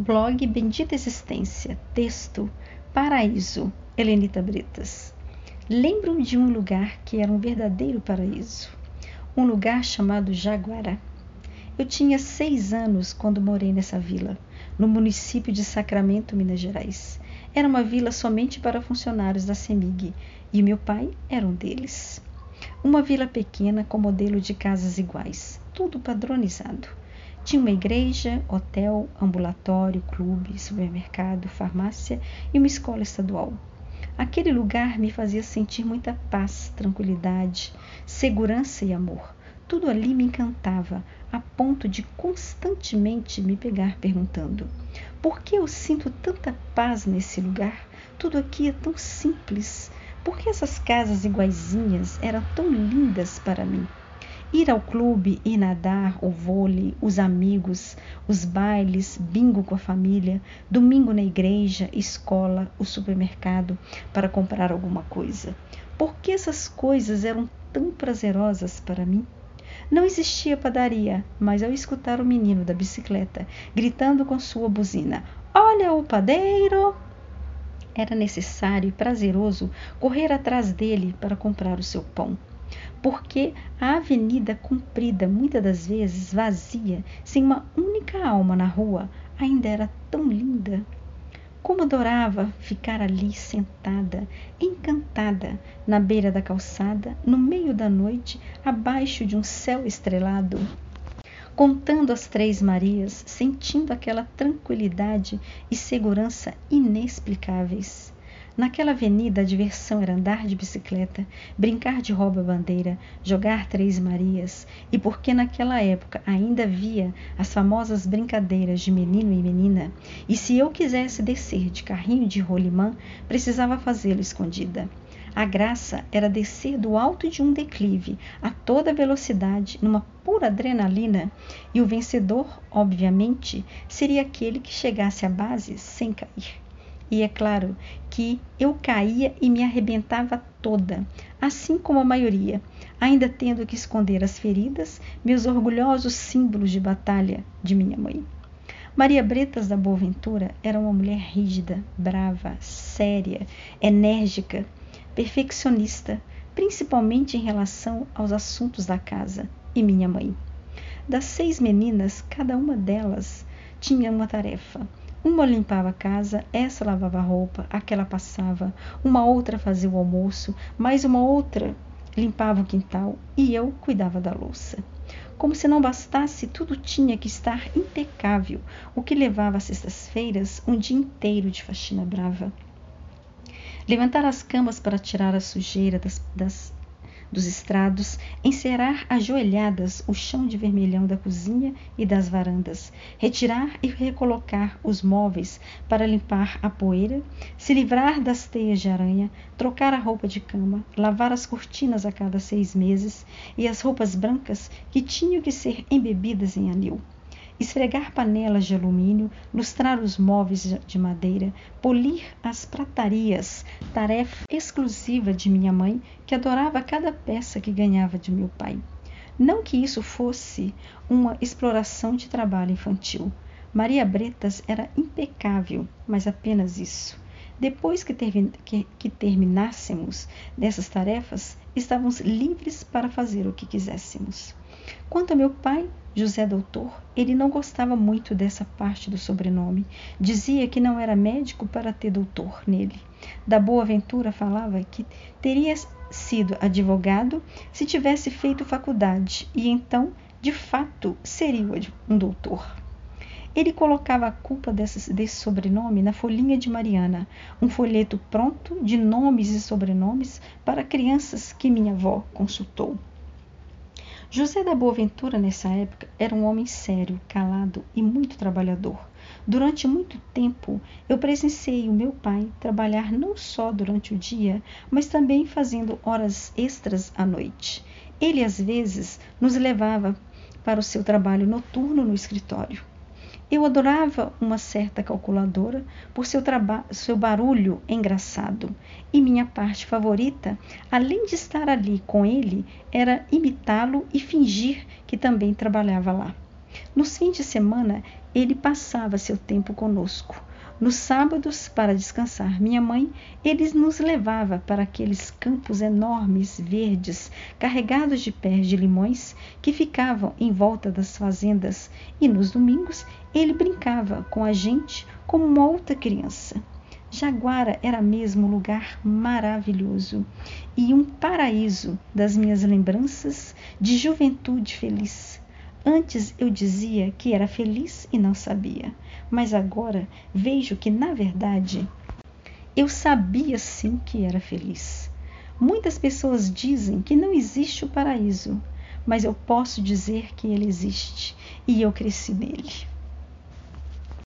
Blog Bendita Existência. Texto Paraíso. Helenita Bretas. Lembro de um lugar que era um verdadeiro paraíso. Um lugar chamado Jaguará. Eu tinha seis anos quando morei nessa vila, no município de Sacramento, Minas Gerais. Era uma vila somente para funcionários da CEMIG e meu pai era um deles. Uma vila pequena com modelo de casas iguais, tudo padronizado. Tinha uma igreja, hotel, ambulatório, clube, supermercado, farmácia e uma escola estadual. Aquele lugar me fazia sentir muita paz, tranquilidade, segurança e amor. Tudo ali me encantava, a ponto de constantemente me pegar perguntando: por que eu sinto tanta paz nesse lugar? Tudo aqui é tão simples. Por que essas casas iguaizinhas eram tão lindas para mim? Ir ao clube, ir nadar, o vôlei, os amigos, os bailes, bingo com a família, domingo na igreja, escola, o supermercado para comprar alguma coisa. Por que essas coisas eram tão prazerosas para mim? Não existia padaria, mas ao escutar o menino da bicicleta gritando com sua buzina: Olha o padeiro! Era necessário e prazeroso correr atrás dele para comprar o seu pão porque a avenida comprida, muitas das vezes vazia, sem uma única alma na rua, ainda era tão linda. Como adorava ficar ali sentada, encantada, na beira da calçada, no meio da noite, abaixo de um céu estrelado, contando as Três Marias, sentindo aquela tranquilidade e segurança inexplicáveis. Naquela avenida, a diversão era andar de bicicleta, brincar de rouba-bandeira, jogar Três Marias, e porque naquela época ainda havia as famosas brincadeiras de menino e menina, e se eu quisesse descer de carrinho de rolimã, precisava fazê-lo escondida. A graça era descer do alto de um declive a toda velocidade, numa pura adrenalina, e o vencedor, obviamente, seria aquele que chegasse à base sem cair. E é claro que eu caía e me arrebentava toda, assim como a maioria, ainda tendo que esconder as feridas, meus orgulhosos símbolos de batalha de minha mãe. Maria Bretas da Boaventura era uma mulher rígida, brava, séria, enérgica, perfeccionista, principalmente em relação aos assuntos da casa, e minha mãe. Das seis meninas, cada uma delas tinha uma tarefa uma limpava a casa, essa lavava a roupa, aquela passava, uma outra fazia o almoço, mais uma outra limpava o quintal e eu cuidava da louça. Como se não bastasse, tudo tinha que estar impecável, o que levava às sextas-feiras um dia inteiro de faxina brava. Levantar as camas para tirar a sujeira das, das dos estrados, encerar ajoelhadas o chão de vermelhão da cozinha e das varandas, retirar e recolocar os móveis para limpar a poeira, se livrar das teias de aranha, trocar a roupa de cama, lavar as cortinas a cada seis meses e as roupas brancas que tinham que ser embebidas em anil esfregar panelas de alumínio, lustrar os móveis de madeira, polir as pratarias, tarefa exclusiva de minha mãe, que adorava cada peça que ganhava de meu pai. Não que isso fosse uma exploração de trabalho infantil. Maria Bretas era impecável, mas apenas isso. Depois que, que, que terminássemos dessas tarefas, estávamos livres para fazer o que quiséssemos. Quanto a meu pai, José Doutor, ele não gostava muito dessa parte do sobrenome. Dizia que não era médico para ter doutor nele. Da Boa Ventura falava que teria sido advogado se tivesse feito faculdade e então, de fato, seria um doutor. Ele colocava a culpa desse, desse, sobrenome na folhinha de Mariana, um folheto pronto de nomes e sobrenomes para crianças que minha avó consultou. José da Boaventura, nessa época, era um homem sério, calado e muito trabalhador. Durante muito tempo, eu presenciei o meu pai trabalhar não só durante o dia, mas também fazendo horas extras à noite. Ele, às vezes, nos levava para o seu trabalho noturno no escritório. Eu adorava uma certa calculadora por seu, seu barulho engraçado. E minha parte favorita, além de estar ali com ele, era imitá-lo e fingir que também trabalhava lá. Nos fins de semana, ele passava seu tempo conosco. Nos sábados, para descansar minha mãe, ele nos levava para aqueles campos enormes, verdes, carregados de pés de limões que ficavam em volta das fazendas, e nos domingos ele brincava com a gente como uma outra criança. Jaguara era mesmo um lugar maravilhoso e um paraíso das minhas lembranças de juventude feliz. Antes eu dizia que era feliz e não sabia, mas agora vejo que, na verdade, eu sabia sim que era feliz. Muitas pessoas dizem que não existe o paraíso, mas eu posso dizer que ele existe e eu cresci nele.